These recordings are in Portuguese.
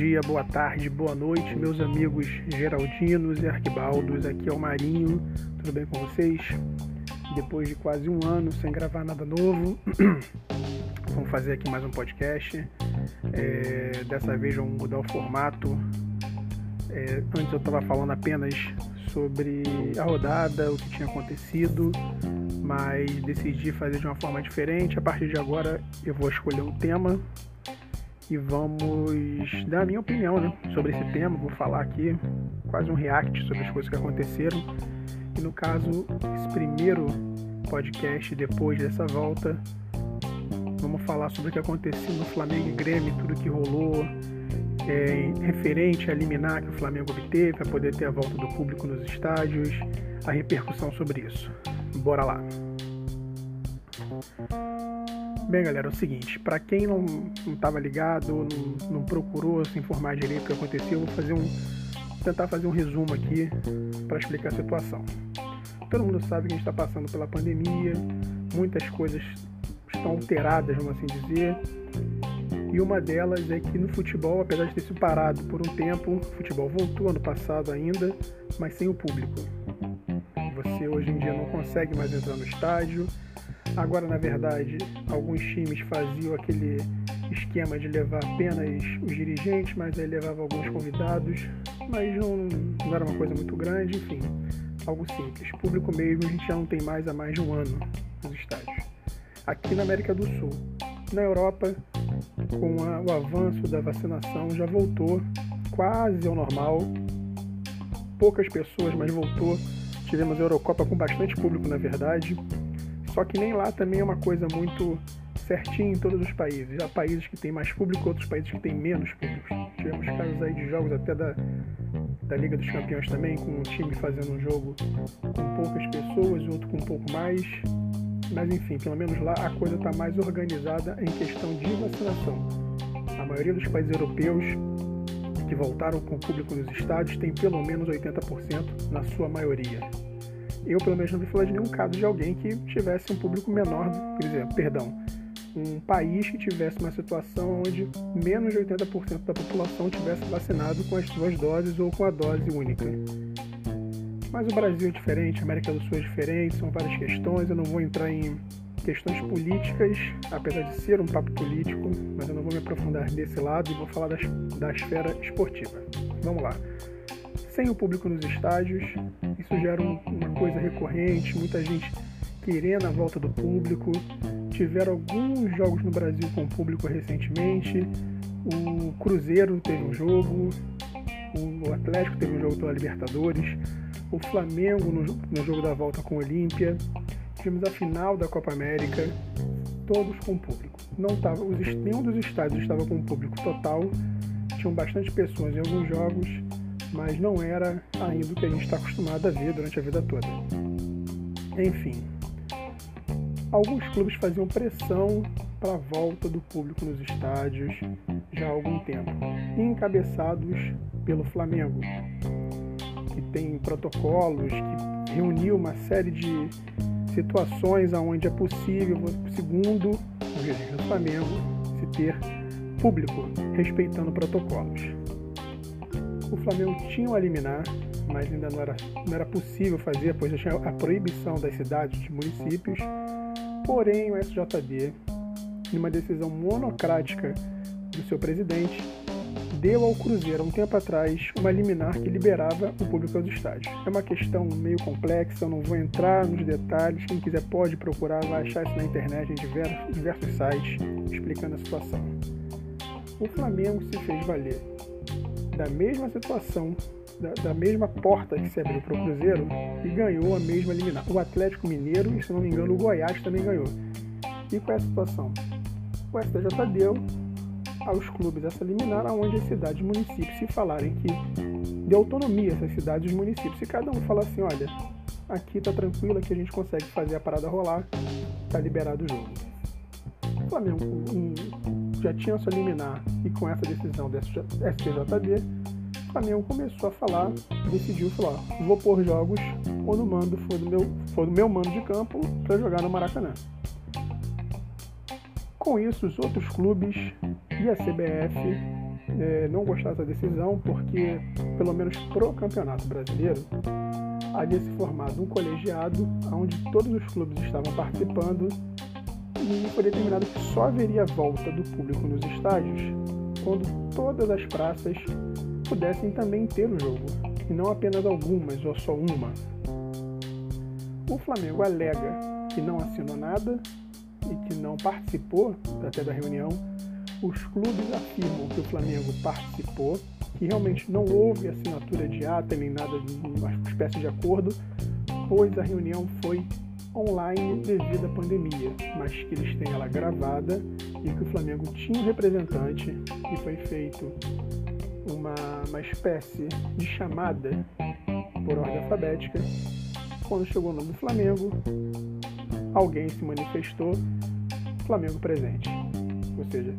dia, boa tarde, boa noite, meus amigos Geraldinos e Arquibaldos. Aqui é o Marinho, tudo bem com vocês? Depois de quase um ano sem gravar nada novo, vamos fazer aqui mais um podcast. É, dessa vez vamos mudar o formato. É, antes eu estava falando apenas sobre a rodada, o que tinha acontecido, mas decidi fazer de uma forma diferente. A partir de agora eu vou escolher um tema e vamos dar a minha opinião né, sobre esse tema. Vou falar aqui quase um react sobre as coisas que aconteceram. E no caso, esse primeiro podcast depois dessa volta, vamos falar sobre o que aconteceu no Flamengo e Grêmio, tudo que rolou, é, referente a liminar que o Flamengo obteve, para poder ter a volta do público nos estádios, a repercussão sobre isso. Bora lá! Bem, galera, é o seguinte, para quem não estava ligado, não, não, procurou se informar direito do que aconteceu, vou fazer um, tentar fazer um resumo aqui para explicar a situação. Todo mundo sabe que a gente está passando pela pandemia, muitas coisas estão alteradas, vamos assim dizer, e uma delas é que no futebol, apesar de ter sido parado por um tempo, o futebol voltou ano passado ainda, mas sem o público. Você hoje em dia não consegue mais entrar no estádio, Agora, na verdade, alguns times faziam aquele esquema de levar apenas os dirigentes, mas aí levava alguns convidados, mas não, não era uma coisa muito grande, enfim, algo simples. Público mesmo a gente já não tem mais há mais de um ano nos estádios. Aqui na América do Sul. Na Europa, com a, o avanço da vacinação, já voltou quase ao normal. Poucas pessoas, mas voltou. Tivemos a Eurocopa com bastante público, na verdade. Só que nem lá também é uma coisa muito certinha em todos os países. Há países que têm mais público, outros países que têm menos público. Tivemos casos aí de jogos até da, da Liga dos Campeões também, com um time fazendo um jogo com poucas pessoas, outro com um pouco mais. Mas enfim, pelo menos lá a coisa está mais organizada em questão de vacinação. A maioria dos países europeus que voltaram com o público nos estádios tem pelo menos 80% na sua maioria eu pelo menos não vi falar de nenhum caso de alguém que tivesse um público menor, quer dizer, perdão, um país que tivesse uma situação onde menos de 80% da população tivesse vacinado com as duas doses ou com a dose única. Mas o Brasil é diferente, a América do Sul é diferente, são várias questões, eu não vou entrar em questões políticas, apesar de ser um papo político, mas eu não vou me aprofundar desse lado e vou falar das, da esfera esportiva. Vamos lá sem o público nos estádios. Isso já era uma coisa recorrente, muita gente querendo a volta do público. Tiveram alguns jogos no Brasil com público recentemente. O Cruzeiro teve um jogo, o Atlético teve um jogo pela Libertadores, o Flamengo no, no jogo da volta com o Olímpia. Tivemos a final da Copa América, todos com público. Não tava, os, nenhum dos estádios estava com público total, tinham bastante pessoas em alguns jogos mas não era ainda o que a gente está acostumado a ver durante a vida toda. Enfim, alguns clubes faziam pressão para a volta do público nos estádios já há algum tempo, encabeçados pelo Flamengo, que tem protocolos, que reuniu uma série de situações onde é possível, segundo o Flamengo, se ter público respeitando protocolos o Flamengo tinha o liminar, mas ainda não era, não era possível fazer, pois tinha a proibição das cidades de municípios. Porém, o SJD, numa decisão monocrática do seu presidente, deu ao Cruzeiro, há um tempo atrás, uma liminar que liberava o público aos estádios. É uma questão meio complexa, eu não vou entrar nos detalhes. Quem quiser pode procurar, vai achar isso na internet, em diversos, diversos sites, explicando a situação. O Flamengo se fez valer da mesma situação, da, da mesma porta que se abriu para o Cruzeiro e ganhou a mesma liminar. O Atlético Mineiro e, se não me engano, o Goiás também ganhou. E qual é a situação? O STJ deu aos clubes essa liminar onde as cidades e municípios se falarem que de autonomia essas cidades e municípios. Se cada um fala assim, olha, aqui está tranquilo, aqui a gente consegue fazer a parada rolar, está liberado o jogo. O Flamengo já tinha sua liminar e com essa decisão do STJD, o Flamengo começou a falar, decidiu falar, vou pôr jogos quando o mando for do meu, for do meu mando de campo para jogar no Maracanã. Com isso, os outros clubes e a CBF é, não gostar dessa decisão porque, pelo menos pro Campeonato Brasileiro, havia se formado um colegiado onde todos os clubes estavam participando e foi determinado que só haveria volta do público nos estádios quando todas as praças pudessem também ter o jogo, e não apenas algumas ou só uma. O Flamengo alega que não assinou nada e que não participou até da reunião. Os clubes afirmam que o Flamengo participou, que realmente não houve assinatura de ata nem nada uma espécie de acordo, pois a reunião foi online devido à pandemia, mas que eles têm ela gravada e que o Flamengo tinha um representante e foi feito uma, uma espécie de chamada por ordem alfabética. Quando chegou o nome do Flamengo, alguém se manifestou, Flamengo presente. Ou seja,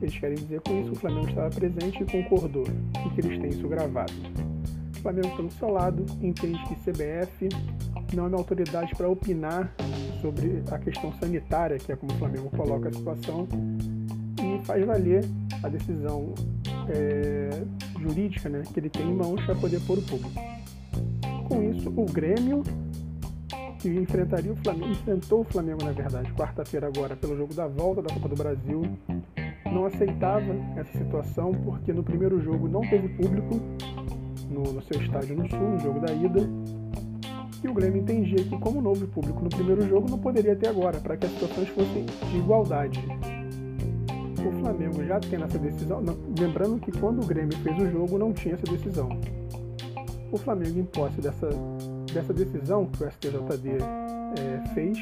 eles querem dizer com isso que o Flamengo estava presente e concordou e que eles têm isso gravado. Flamengo, pelo seu lado, entende que CBF não é uma autoridade para opinar sobre a questão sanitária, que é como o Flamengo coloca a situação, e faz valer a decisão é, jurídica né, que ele tem em mãos para poder pôr o público. Com isso, o Grêmio, que enfrentaria o Flamengo, enfrentou o Flamengo, na verdade, quarta-feira agora, pelo jogo da volta da Copa do Brasil, não aceitava essa situação porque no primeiro jogo não teve público no, no seu estádio no Sul, no jogo da ida, e o Grêmio entendia que, como houve público no primeiro jogo, não poderia ter agora, para que as situações fossem de igualdade. O Flamengo já tendo essa decisão, não, lembrando que quando o Grêmio fez o jogo não tinha essa decisão. O Flamengo, em posse dessa, dessa decisão que o STJD é, fez,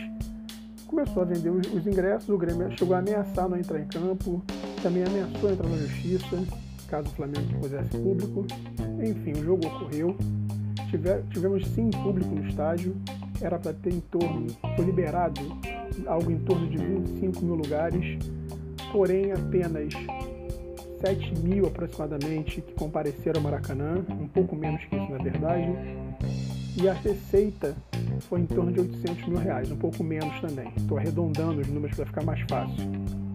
começou a vender os, os, ingressos. O Grêmio chegou a ameaçar não entrar em campo, também ameaçou entrar na justiça, caso o Flamengo fizesse público. Enfim, o jogo ocorreu. Tiver, tivemos sim público no estádio, era para ter em torno, foi liberado algo em torno de 25 mil lugares, porém apenas 7 mil aproximadamente que compareceram ao Maracanã, um pouco menos que isso na verdade, e a receita foi em torno de 800 mil reais, um pouco menos também. Estou arredondando os números para ficar mais fácil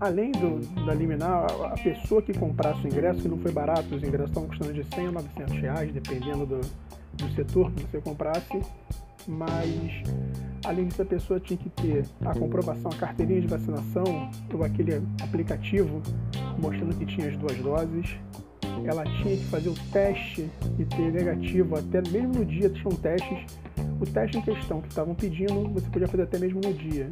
além do, da liminar, a pessoa que comprasse o ingresso, que não foi barato, os ingressos estavam custando de 100 a 900 reais, dependendo do, do setor que você comprasse, mas além disso a pessoa tinha que ter a comprovação, a carteirinha de vacinação ou aquele aplicativo mostrando que tinha as duas doses. Ela tinha que fazer o teste e ter negativo até mesmo no dia tinham testes. O teste em questão que estavam pedindo, você podia fazer até mesmo no dia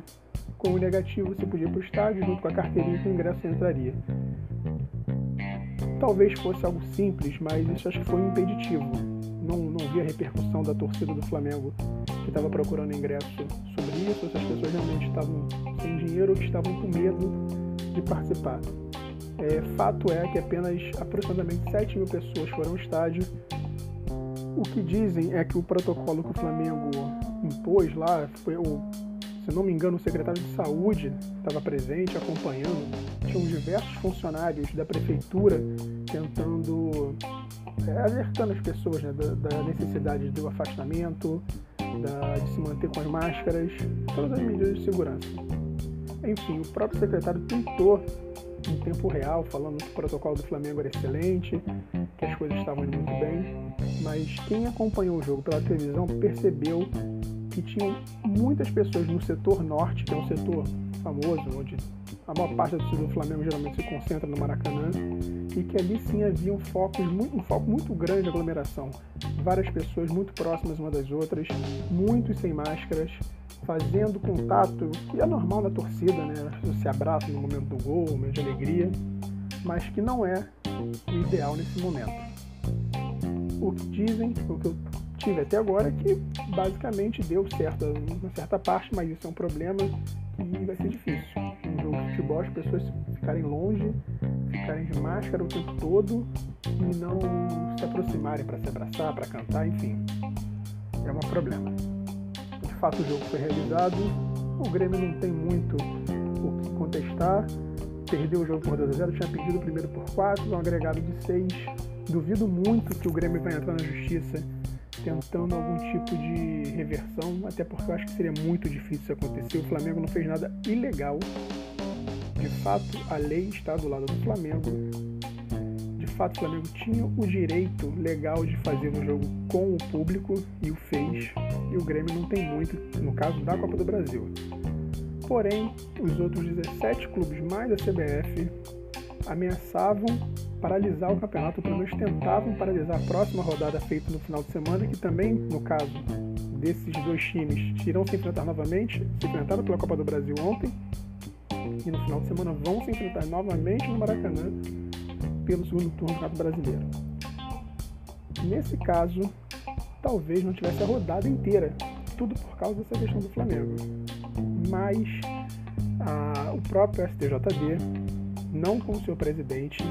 com o negativo você podia ir para o estádio, junto com a carteirinha que o ingresso entraria. Talvez fosse algo simples, mas isso acho que foi impeditivo. Não, não vi a repercussão da torcida do Flamengo que estava procurando ingresso sobre isso, se as pessoas realmente estavam sem dinheiro ou que estavam com medo de participar. É, fato é que apenas aproximadamente 7 mil pessoas foram ao estádio. O que dizem é que o protocolo que o Flamengo impôs lá foi o se não me engano, o secretário de saúde estava presente, acompanhando. Tinham diversos funcionários da prefeitura tentando, é, alertando as pessoas né, da, da, necessidade do afastamento, da, de se manter com as máscaras, todas as medidas de segurança. Enfim, o próprio secretário tentou em tempo real, falando que o protocolo do Flamengo era excelente, que as coisas estavam indo muito bem, mas quem acompanhou o jogo pela televisão percebeu que tinham muitas pessoas no setor norte, que é um setor famoso, onde a maior parte do do Flamengo geralmente se concentra no Maracanã, e que ali sim havia um foco um foco muito grande de aglomeração. Várias pessoas muito próximas umas das outras, muitos sem máscaras, fazendo contato, que é normal na torcida, né? Se abraçam no momento do gol, no momento de alegria, mas que não é o ideal nesse momento. O que dizem, o que eu tive até agora que basicamente deu certo uma certa parte, mas isso é um problema e vai ser difícil. Um jogo de futebol, as pessoas ficarem longe, ficarem de máscara o tempo todo e não se aproximarem para se abraçar, para cantar, enfim. É um problema. De fato, o jogo foi realizado. O Grêmio não tem muito o que contestar. Perdeu o jogo por 2 a 0 tinha perdido o primeiro por 4, um agregado de 6. Duvido muito que o Grêmio vai entrar na justiça tentando algum tipo de reversão, até porque eu acho que seria muito difícil isso acontecer. O Flamengo não fez nada ilegal. De fato, a lei está do lado do Flamengo fato o Flamengo tinha o direito legal de fazer um jogo com o público e o fez, e o Grêmio não tem muito, no caso da Copa do Brasil. Porém, os outros 17 clubes mais a CBF ameaçavam paralisar o campeonato, pelo menos tentavam paralisar a próxima rodada feita no final de semana, que também, no caso desses dois times, irão se enfrentar novamente, se enfrentaram pela Copa do Brasil ontem, e no final de semana vão se enfrentar novamente no Maracanã pelo segundo turno do Campeonato Brasileiro. Nesse caso, talvez não tivesse a rodada inteira, tudo por causa dessa questão do Flamengo. Mas a, o próprio STJD, não com seu presidente,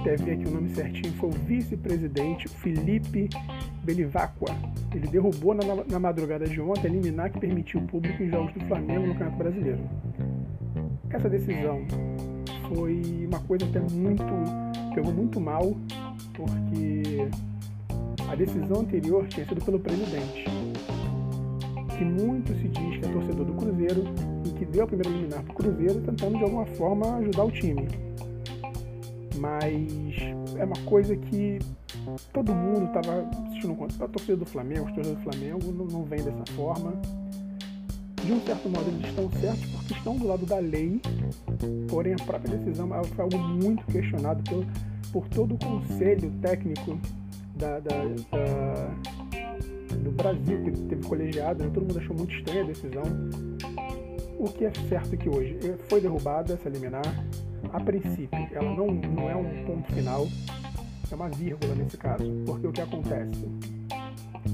até ver aqui o nome certinho, foi o vice-presidente Felipe Belivacqua. Ele derrubou na, na, madrugada de ontem a liminar que permitiu o público em jogos do Flamengo no Campeonato Brasileiro. Essa decisão foi uma coisa até muito. pegou muito mal, porque a decisão anterior tinha sido pelo presidente, que muito se diz que é torcedor do Cruzeiro e que deu a primeira liminar para o Cruzeiro, tentando de alguma forma ajudar o time. Mas é uma coisa que todo mundo estava assistindo contra. A torcida do Flamengo, os torcedores do Flamengo não, não vem dessa forma. De um certo modo eles estão certos porque estão do lado da lei, porém a própria decisão foi algo muito questionado por, por todo o conselho técnico da, da, da, do Brasil, que teve colegiado, né? todo mundo achou muito estranha a decisão. O que é certo é que hoje foi derrubada essa liminar, a princípio, ela não, não é um ponto final, é uma vírgula nesse caso, porque o que acontece?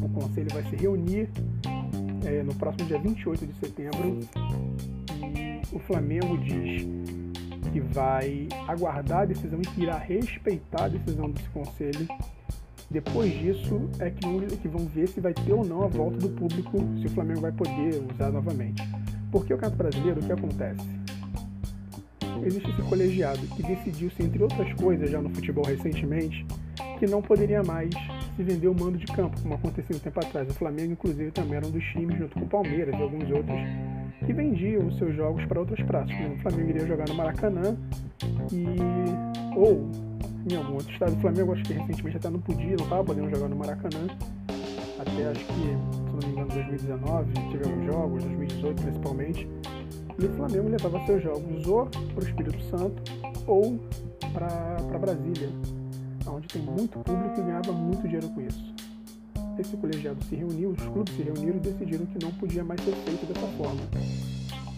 O conselho vai se reunir é, no próximo dia 28 de setembro e o Flamengo diz que vai aguardar a decisão e que irá respeitar a decisão desse conselho. Depois disso é que, que vão ver se vai ter ou não a volta do público, se o Flamengo vai poder usar novamente. Porque o Campeonato Brasileiro, o que acontece? existe esse colegiado que decidiu-se, entre outras coisas, já no futebol recentemente, que não poderia mais se vender o mando de campo, como aconteceu um tempo atrás. O Flamengo, inclusive, também era um dos times, junto com o Palmeiras e alguns outros, que vendiam os seus jogos para outras praças. O Flamengo iria jogar no Maracanã e ou em algum outro estado. O Flamengo, acho que recentemente até não podia, não estava podendo jogar no Maracanã. Até acho que, se não me engano, 2019 tivemos jogos, 2018 principalmente. E o Flamengo levava seus jogos ou para o Espírito Santo ou para Brasília, onde tem muito público e ganhava muito dinheiro com isso. Esse colegiado se reuniu, os clubes se reuniram e decidiram que não podia mais ser feito dessa forma.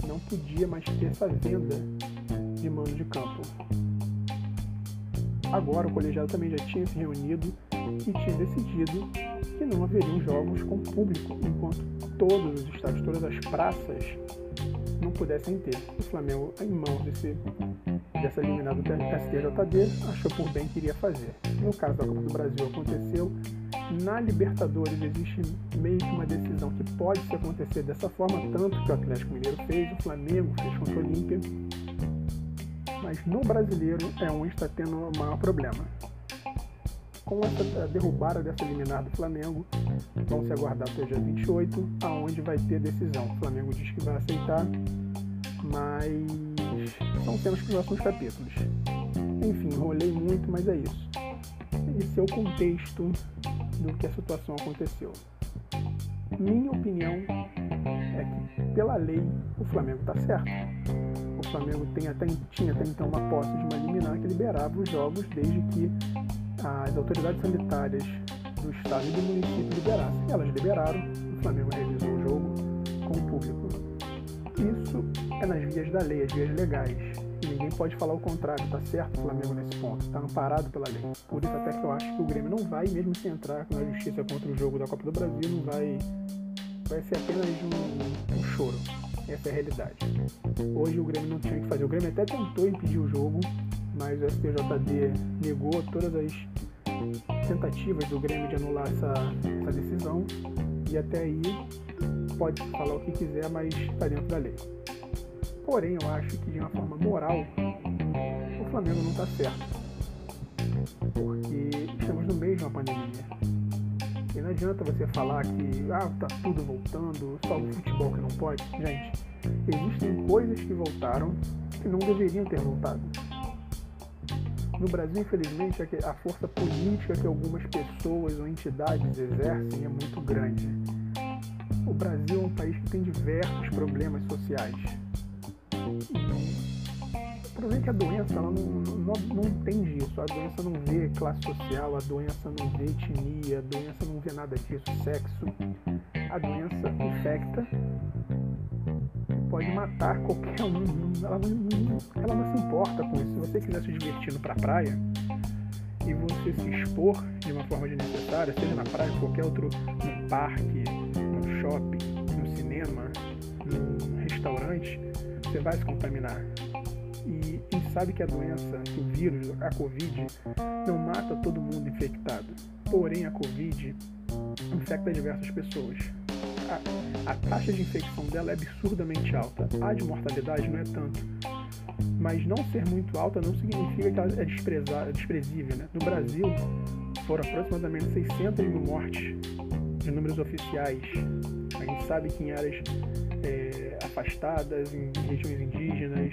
Não podia mais ter essa venda de mando de campo. Agora o colegiado também já tinha se reunido e tinha decidido que não haveriam jogos com público enquanto todos os estádios, todas as praças não pudessem ter. O Flamengo, em mãos desse, dessa eliminada do STJD, achou por bem que iria fazer. No caso da Copa do Brasil aconteceu. Na Libertadores existe meio que uma decisão que pode se acontecer dessa forma, tanto que o Atlético Mineiro fez, o Flamengo fez contra o Olímpia. Mas no brasileiro é onde está tendo o maior problema com essa derrubada dessa liminar do Flamengo, vão se aguardar até dia 28, aonde vai ter decisão. O Flamengo diz que vai aceitar, mas são temas para os próximos capítulos. Enfim, enrolei muito, mas é isso. Esse é o contexto do que a situação aconteceu. Minha opinião é que, pela lei, o Flamengo está certo. O Flamengo tem até, tinha até então uma posse de uma liminar que liberava os jogos desde que as autoridades sanitárias do estado e do município liberassem. Elas liberaram, o Flamengo realizou o jogo com o público. Isso é nas vias da lei, as vias legais. E ninguém pode falar o contrário, tá certo o Flamengo nesse ponto, está amparado pela lei. Por isso até que eu acho que o Grêmio não vai, mesmo se entrar na justiça contra o jogo da Copa do Brasil, não vai. Vai ser apenas um, um choro. Essa é a realidade. Hoje o Grêmio não tinha que fazer. O Grêmio até tentou impedir o jogo, mas o STJD negou todas as tentativas do Grêmio de anular essa, essa decisão e até aí pode falar o que quiser, mas está dentro da lei. Porém, eu acho que de uma forma moral o Flamengo não está certo, porque estamos no meio de uma pandemia. Não adianta você falar que ah, tá tudo voltando, só o futebol que não pode. Gente, existem coisas que voltaram que não deveriam ter voltado No Brasil, infelizmente, a força política que algumas pessoas ou entidades exercem é muito grande. O Brasil é um país que tem diversos problemas sociais. O problema é a doença ela não, não, não entende isso. A doença não vê classe social, a doença não vê etnia, a doença não vê nada disso, sexo. A doença infecta, pode matar qualquer um. Ela não, ela não se importa com isso. Se você quiser se divertindo para a praia e você se expor de uma forma desnecessária, seja na praia, qualquer outro, no parque, no shopping, no cinema, no restaurante, você vai se contaminar. Sabe que a doença, que o vírus, a Covid, não mata todo mundo infectado. Porém, a Covid infecta diversas pessoas a, a taxa de infecção dela é absurdamente alta. A de mortalidade não é tanto. Mas não ser muito alta não significa que ela é, desprezível. Né? No Brasil, foram aproximadamente 600 mil mortes de números oficiais. A gente sabe que em áreas é, afastadas, em regiões indígenas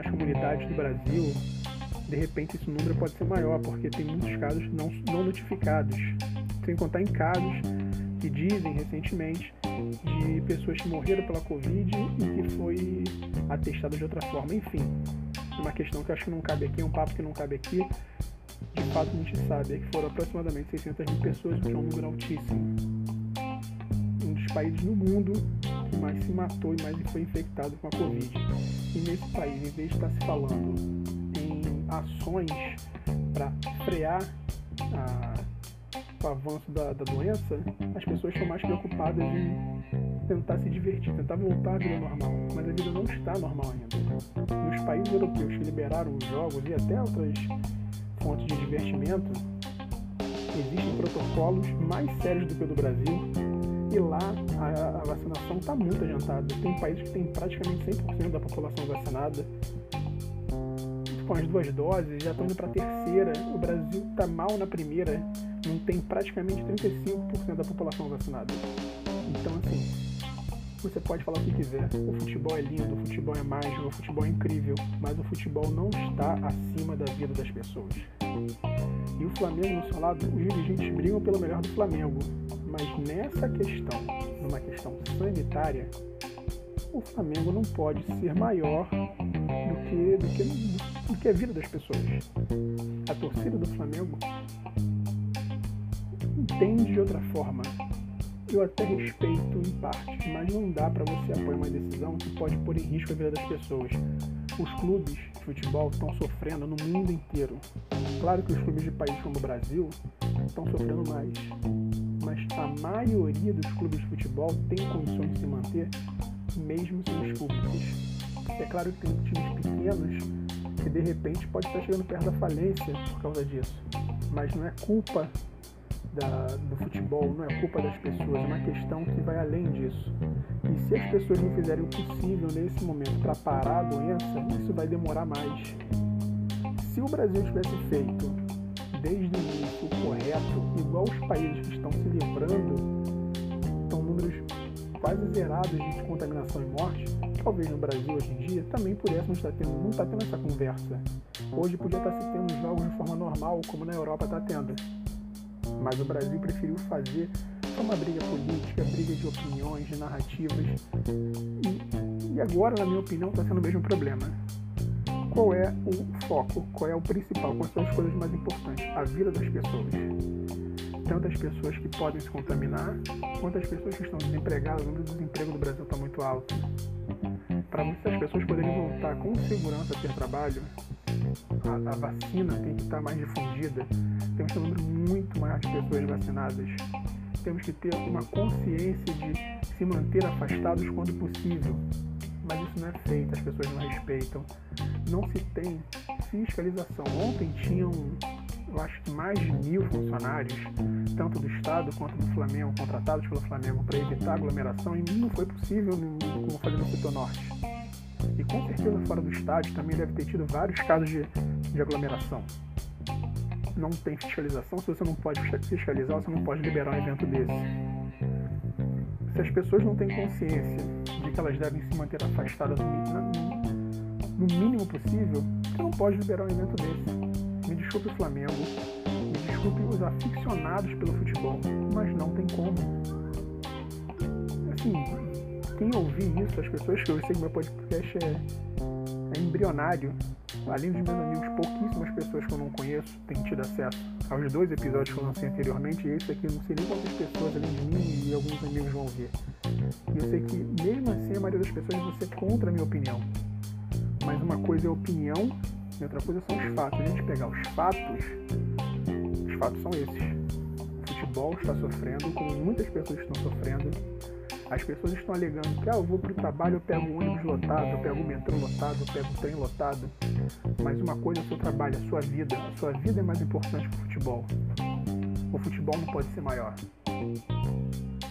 nas comunidades do Brasil, de repente esse número pode ser maior, porque tem muitos casos não, não notificados. Sem contar em casos que dizem recentemente de pessoas que morreram pela Covid e que foi atestado de outra forma. Enfim, uma questão que eu acho que não cabe aqui, é um papo que não cabe aqui. De fato, a gente sabe é que foram aproximadamente 600 mil pessoas, o que é um número altíssimo. Um dos países no mundo mais se matou e mais foi infectado com a Covid. E nesse país, em vez de estar se falando em ações para frear a o avanço da, da, doença, as pessoas estão mais preocupadas em tentar se divertir, tentar voltar à vida normal. Mas a vida não está normal ainda. Nos países europeus que liberaram os jogos e até outras fontes de divertimento, existem protocolos mais sérios do que o do Brasil. E lá a, a vacinação está muito adiantada. Tem países que têm praticamente 100% da população vacinada com as duas doses, já estão indo para a terceira. O Brasil está mal na primeira não tem praticamente 35% da população vacinada. Então, assim, você pode falar o que quiser. O futebol é lindo, o futebol é mágico, o futebol é incrível, mas o futebol não está acima da vida das pessoas. E o Flamengo, no seu lado, os dirigentes brigam pelo melhor do Flamengo, mas nessa questão, numa questão sanitária, o Flamengo não pode ser maior do que, do que, do que a vida das pessoas. A torcida do Flamengo entende de outra forma. Eu até respeito em parte, mas não dá para você apoiar uma decisão que pode pôr em risco a vida das pessoas. Os clubes de futebol estão sofrendo no mundo inteiro. Claro que os clubes de países como o Brasil estão sofrendo mais, a maioria dos clubes de futebol tem condições de se manter mesmo sem os públicos. É claro que tem times pequenos que de repente pode estar chegando perto da falência por causa disso, mas não é culpa da, do futebol não é culpa das pessoas, é uma questão que vai além disso. E se as pessoas não fizerem o possível nesse momento para parar a doença, isso vai demorar mais. Se o Brasil tivesse feito desde o início correto, igual os países que estão se livrando, são números quase zerados de contaminação e morte, talvez no Brasil hoje em dia também pudéssemos estar tendo, não está tendo essa conversa. Hoje podia estar se tendo jogos de forma normal, como na Europa está tendo mas o Brasil preferiu fazer uma briga política, briga de opiniões, de narrativas. E, e agora, na minha opinião, está sendo o mesmo problema. Qual é o foco? Qual é o principal? Quais são as coisas mais importantes? A vida das pessoas. Tanto as pessoas que podem se contaminar, quanto as pessoas que estão desempregadas. O número de desemprego do Brasil está muito alto. Para muitas pessoas poderem voltar com segurança a ter trabalho, a, a vacina tem que estar mais difundida, temos que ter um número muito maior de pessoas vacinadas. Temos que ter uma consciência de se manter afastados quando possível. Mas isso não é feito, as pessoas não respeitam. Não se tem fiscalização. Ontem tinham, eu acho que mais de mil funcionários, tanto do Estado quanto do Flamengo, contratados pelo Flamengo para evitar aglomeração e não foi possível como fazer no setor norte. E com certeza fora do estádio também deve ter tido vários casos de, de aglomeração. Não tem fiscalização, se você não pode fiscalizar, você não pode liberar um evento desse. Se as pessoas não têm consciência que elas devem se manter afastadas no, no mínimo possível, você não pode liberar um evento desse. Me desculpe o Flamengo, me desculpe os aficionados pelo futebol, mas não tem como. Assim, quem ouvir isso, as pessoas que eu sei que meu podcast é embrionário, além dos meus amigos, pouquíssimas pessoas que eu não conheço têm tido acesso aos dois episódios que eu lancei anteriormente, e esse aqui eu não sei nem quantas pessoas além de mim e alguns amigos vão ver. E eu sei que mesmo assim a maioria das pessoas vai ser contra a minha opinião. Mas uma coisa é opinião e outra coisa são os fatos. A gente pegar os fatos, os fatos são esses. O futebol está sofrendo, como muitas pessoas estão sofrendo. As pessoas estão alegando que ah, eu vou para o trabalho, eu pego o ônibus lotado, eu pego o metrô lotado, eu pego o trem lotado. Mas uma coisa é o seu trabalho, a sua vida. A sua vida é mais importante que o futebol. O futebol não pode ser maior.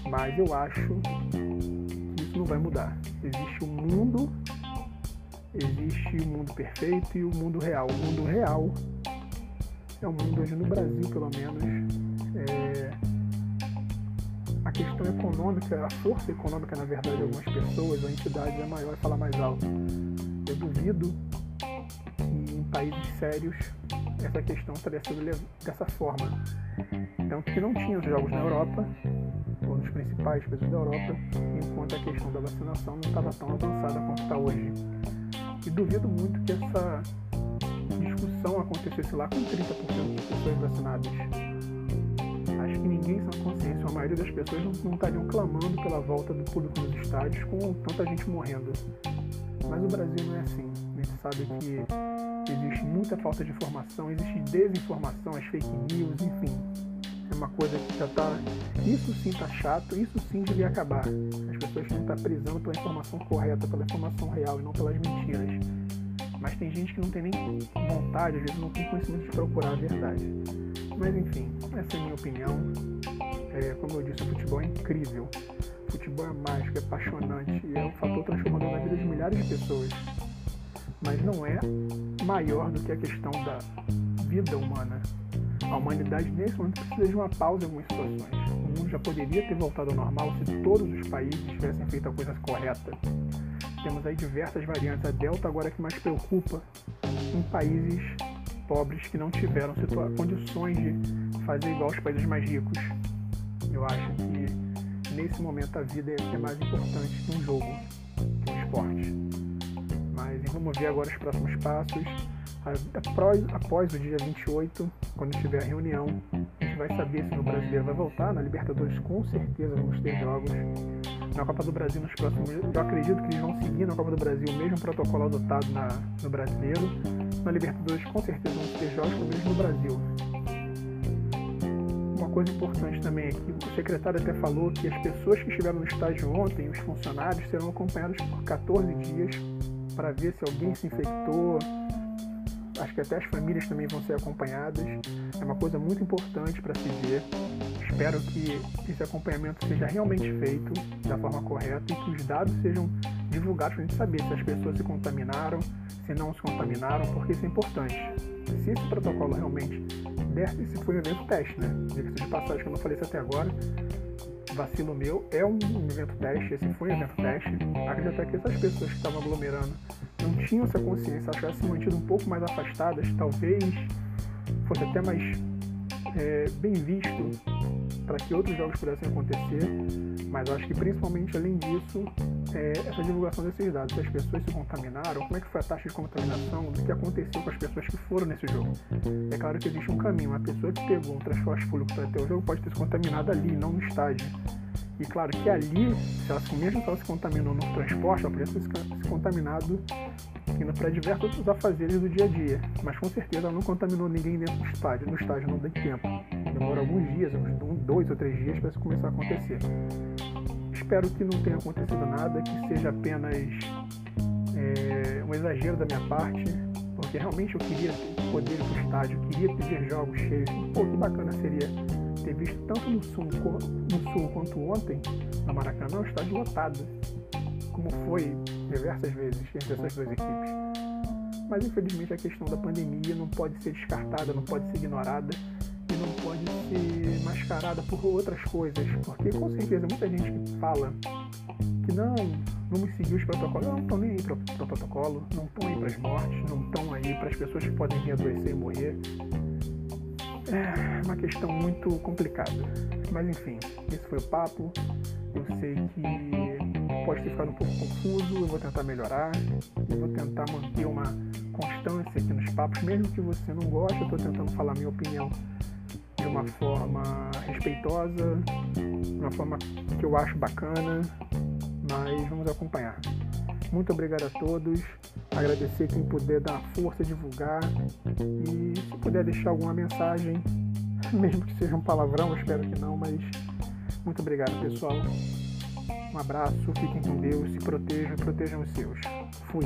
Mas eu acho que isso não vai mudar. Existe um mundo, existe o um mundo perfeito e o um mundo real. O mundo real é um mundo onde no Brasil, pelo menos, é, a questão econômica, a força econômica, na verdade, de algumas pessoas ou entidades é maior e fala mais alto. Eu duvido que em países sérios essa questão estaria sendo dessa forma. Tanto que não tinha os jogos na Europa, ou nos principais países da Europa, enquanto a questão da vacinação não estava tão avançada quanto está hoje. E duvido muito que essa discussão acontecesse lá com 30% das pessoas vacinadas acho que ninguém a maioria das pessoas não, não estariam clamando pela volta do público nos estádios com tanta gente morrendo. Mas o Brasil não é assim. A gente sabe que existe muita falta de informação, existe desinformação, as fake news, enfim. É uma coisa que já está. Isso sim está chato, isso sim devia acabar. As pessoas têm que estar prisando pela informação correta, pela informação real e não pelas mentiras. Mas tem gente que não tem nem vontade, às vezes não tem conhecimento de procurar a verdade. Mas enfim, essa é a minha opinião. É, como eu disse, o futebol é incrível. O futebol é mágico, é apaixonante é um fator transformador na vida de milhares de pessoas. Mas não é maior do que a questão da vida humana. A humanidade nesse momento precisa de uma pausa em algumas situações. O mundo já poderia ter voltado ao normal se todos os países tivessem feito a coisa correta. Temos aí diversas variantes. A Delta agora é que mais preocupa em países pobres que não tiveram condições de fazer igual aos países mais ricos. Eu acho que nesse momento a vida é mais importante que um jogo, que um esporte. Mas vamos ver agora os próximos passos. Após, o dia 28, quando tiver a reunião, a gente vai saber se o brasileiro vai voltar. Na Libertadores, com certeza, vamos ter jogos. Na Copa do Brasil, nos próximos. Eu acredito que eles vão seguir na Copa do Brasil o mesmo protocolo adotado na, no brasileiro. Na Libertadores, com certeza, vamos ter jogos, pelo menos no Brasil. Coisa importante também é que o secretário até falou que as pessoas que estiveram no estágio ontem, os funcionários, serão acompanhados por 14 dias para ver se alguém se infectou, acho que até as famílias também vão ser acompanhadas. É uma coisa muito importante para se ver. Espero que esse acompanhamento seja realmente feito da forma correta e que os dados sejam divulgados para a gente saber se as pessoas se contaminaram, se não se contaminaram, porque isso é importante. Se esse protocolo realmente der, se foi um evento teste, né? Diga-se de passagem que eu não falei isso até agora, vacilo meu, é um evento teste, esse foi um evento teste. Acredito até que essas pessoas que estavam aglomerando não tinham essa consciência, acho que se mantido um pouco mais afastadas, talvez fosse até mais é, bem visto para que outros jogos pudessem acontecer, mas acho que principalmente além disso, é, essa divulgação desses dados, se as pessoas se contaminaram, como é que foi a taxa de contaminação, do que aconteceu com as pessoas que foram nesse jogo. É claro que existe um caminho, uma pessoa que pegou um transporte público para ter o jogo pode ter se contaminado ali, não no estádio. E claro que ali, se ela, mesmo se ela se contaminou no transporte, ela poderia ter se contaminado indo para diversos outros afazeres do dia a dia. Mas com certeza ela não contaminou ninguém dentro do estádio. No estádio não tem tempo. Demora alguns dias, uns dois ou três dias para isso começar a acontecer. Espero que não tenha acontecido nada, que seja apenas é, um exagero da minha parte, porque realmente eu queria poder ir para o estádio, queria ter jogos cheios. Pô, que bacana seria ter visto tanto no sul, no sul quanto ontem, no Maracanã, o estádio lotado, como foi diversas vezes entre essas duas equipes. Mas infelizmente a questão da pandemia não pode ser descartada, não pode ser ignorada mascarada por outras coisas, porque com certeza muita gente que fala que não, Vamos seguir os protocolos. Não estão nem aí para o protocolo, não estão aí para as mortes, não estão aí para as pessoas que podem vir adoecer e morrer. É uma questão muito complicada. Mas enfim, esse foi o papo. Eu sei que pode ter ficado um pouco confuso, eu vou tentar melhorar, eu vou tentar manter uma constância aqui nos papos, mesmo que você não goste, eu estou tentando falar minha opinião uma forma respeitosa, uma forma que eu acho bacana, mas vamos acompanhar. Muito obrigado a todos. Agradecer quem puder dar força, divulgar e se puder deixar alguma mensagem, mesmo que seja um palavrão, espero que não, mas muito obrigado pessoal. Um abraço, fiquem com Deus, se protejam, protejam os seus. Fui.